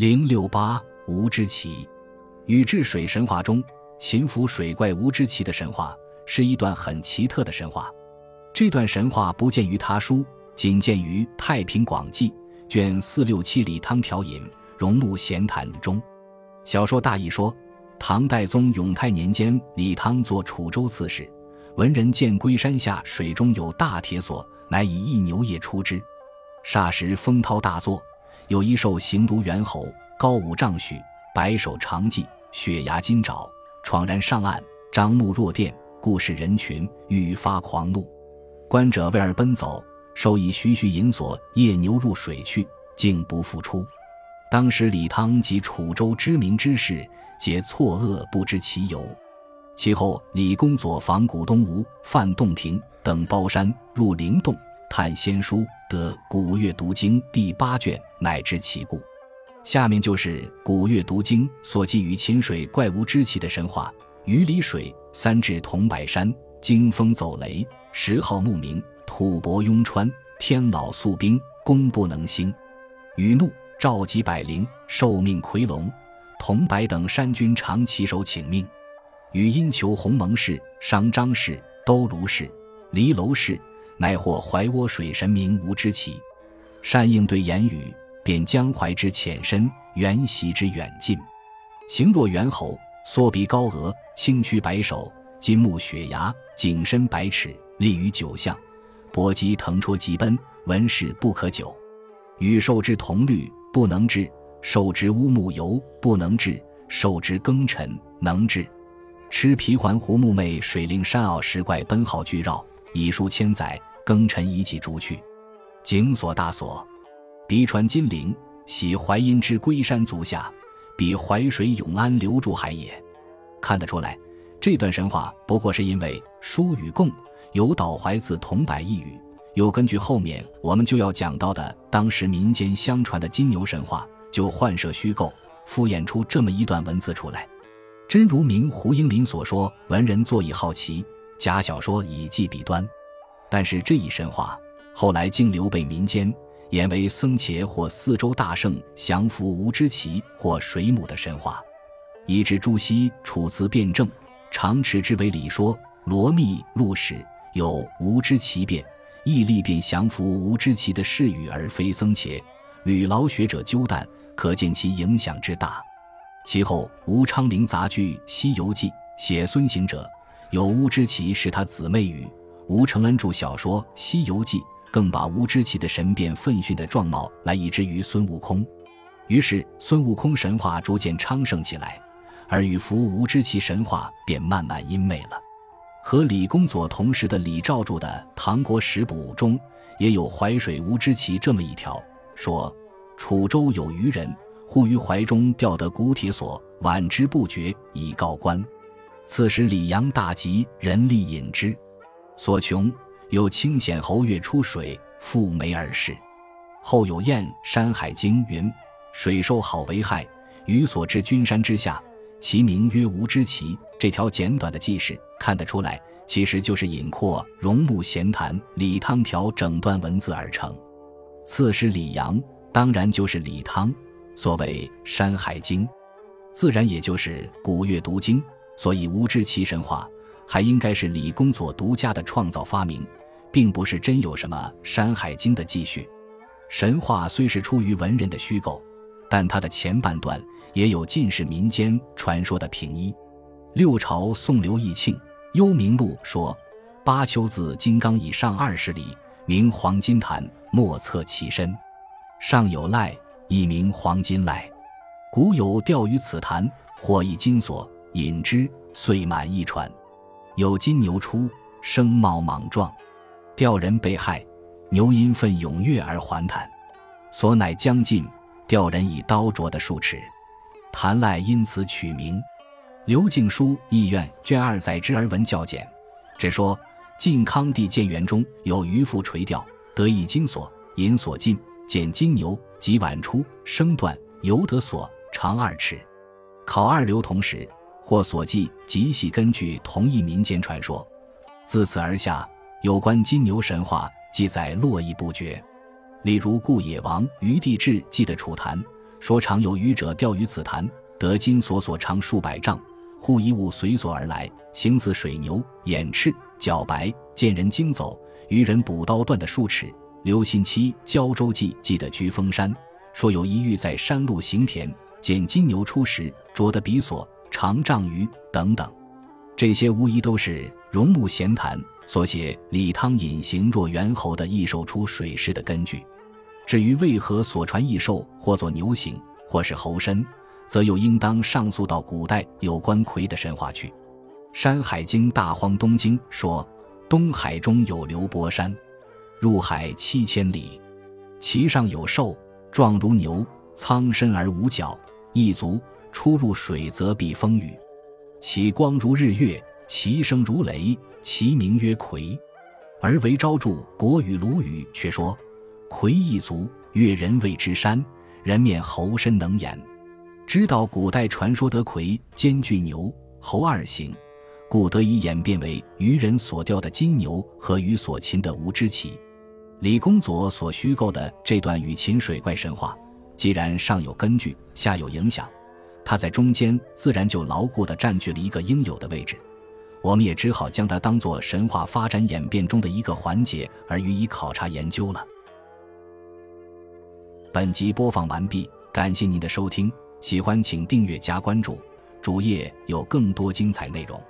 零六八无之奇，禹治水神话中，秦服水怪无之奇的神话是一段很奇特的神话。这段神话不见于他书，仅见于《太平广记》卷四六七李汤调引《荣穆闲谈》中。小说大意说，唐代宗永泰年间，李汤做楚州刺史，闻人见龟山下水中有大铁索，乃以一牛也出之，霎时风涛大作。有一兽形如猿猴，高五丈许，白首长髻，血牙金爪，闯然上岸，张目若电，故视人群，愈发狂怒。观者为而奔走，兽以徐徐引索夜牛入水去，竟不复出。当时李汤及楚州知名之士，皆错愕不知其由。其后李公佐访古东吴、范洞庭等包山，入灵洞。探仙书得《古月读经》第八卷，乃知其故。下面就是《古月读经》所记于秦水怪物之奇的神话：鱼离水，三至铜柏山，惊风走雷，十号牧民，土伯雍川，天老宿冰，功不能兴。雨怒，召集百灵，受命夔龙，铜柏等山君常起手请命。禹因求鸿蒙氏、商张氏、都卢氏、离楼氏。乃获怀涡水神明无之奇，善应对言语，便江淮之浅深，缘习之远近。形若猿猴，缩鼻高额，青躯白首，金目雪牙，颈身百尺，立于九象，搏击腾戳疾奔，文饰不可久。与兽之同律，不能治；兽之乌木油，不能治；兽之庚辰，能治。吃皮环湖木魅水灵山坳石怪奔号俱绕，以数千载。庚辰遗迹逐去，井锁大锁，鼻传金陵，喜淮阴之龟山足下，比淮水永安留住海也。看得出来，这段神话不过是因为疏与共有导怀自铜柏一语，又根据后面我们就要讲到的当时民间相传的金牛神话，就幻设虚构，敷衍出这么一段文字出来。真如明胡应麟所说，文人坐以好奇，假小说以记笔端。但是这一神话后来竟流被民间演为僧伽或四周大圣降服无知奇或水母的神话，以致朱熹《楚辞辩证》常持之为理说。罗密录史有无知奇变，义力便降服无知奇的誓语，而非僧伽。吕劳学者纠弹，可见其影响之大。其后吴昌龄杂剧《西游记》写孙行者，有乌知奇是他姊妹语。吴承恩著小说《西游记》，更把吴知奇的神变奋迅的状貌来移之于孙悟空，于是孙悟空神话逐渐昌盛起来，而与伏吴知奇神话便慢慢阴昧了。和李公佐同时的李兆著的《唐国史补》中也有淮水吴知奇这么一条，说楚州有渔人，忽于怀中钓得古铁索，挽之不绝，以告官。此时李阳大急，人力引之。所穷有清显侯月出水，复梅而逝。后有燕《山海经》云：“水兽好为害，鱼所至君山之下，其名曰无知奇。”这条简短的记事看得出来，其实就是引括《荣穆闲谈》李汤条整段文字而成。刺史李阳当然就是李汤。所谓《山海经》，自然也就是古月读经。所以无知奇神话。还应该是李公佐独家的创造发明，并不是真有什么《山海经》的记叙。神话虽是出于文人的虚构，但它的前半段也有尽是民间传说的平依。六朝宋刘义庆《幽冥录》说：“巴丘自金刚以上二十里，名黄金坛，莫测其深。上有赖，亦名黄金赖。古有钓于此坛，获一金锁，引之，遂满一船。”有金牛出，声貌莽撞，钓人被害，牛因奋踊跃而还坦，所乃将尽，钓人以刀斫的数尺，谭赖因此取名。刘敬书意愿卷二载之而闻较简，只说晋康帝建元中有渔夫垂钓，得一金锁，引锁尽，见金牛，即晚出，声断，犹得锁长二尺。考二刘同时。或所记极系根据同一民间传说，自此而下，有关金牛神话记载络绎不绝。例如顾野王于帝志记的楚坛，说常有渔者钓于此潭，得金索索长数百丈，忽一物随所而来，形似水牛，眼赤，脚白，见人惊走。渔人补刀断的数尺。刘信期《胶州记》记得居峰山，说有一遇在山路行田，见金牛出时，着得比索长丈余等等。这些无疑都是荣木闲谈所写李汤隐形若猿猴的异兽出水时的根据。至于为何所传异兽或作牛形，或是猴身，则又应当上溯到古代有关魁的神话去。《山海经·大荒东经》说。东海中有流波山，入海七千里，其上有兽，状如牛，苍身而无角，一足出入水则避风雨。其光如日月，其声如雷，其名曰魁。而为昭著《国语·鲁语》却说：魁一足，越人谓之山，人面猴身能言。知道古代传说得魁兼具牛猴二形。故得以演变为渔人所钓的金牛和鱼所擒的无知旗。李公佐所虚构的这段与秦水怪神话，既然上有根据，下有影响，它在中间自然就牢固地占据了一个应有的位置。我们也只好将它当做神话发展演变中的一个环节而予以考察研究了。本集播放完毕，感谢您的收听，喜欢请订阅加关注，主页有更多精彩内容。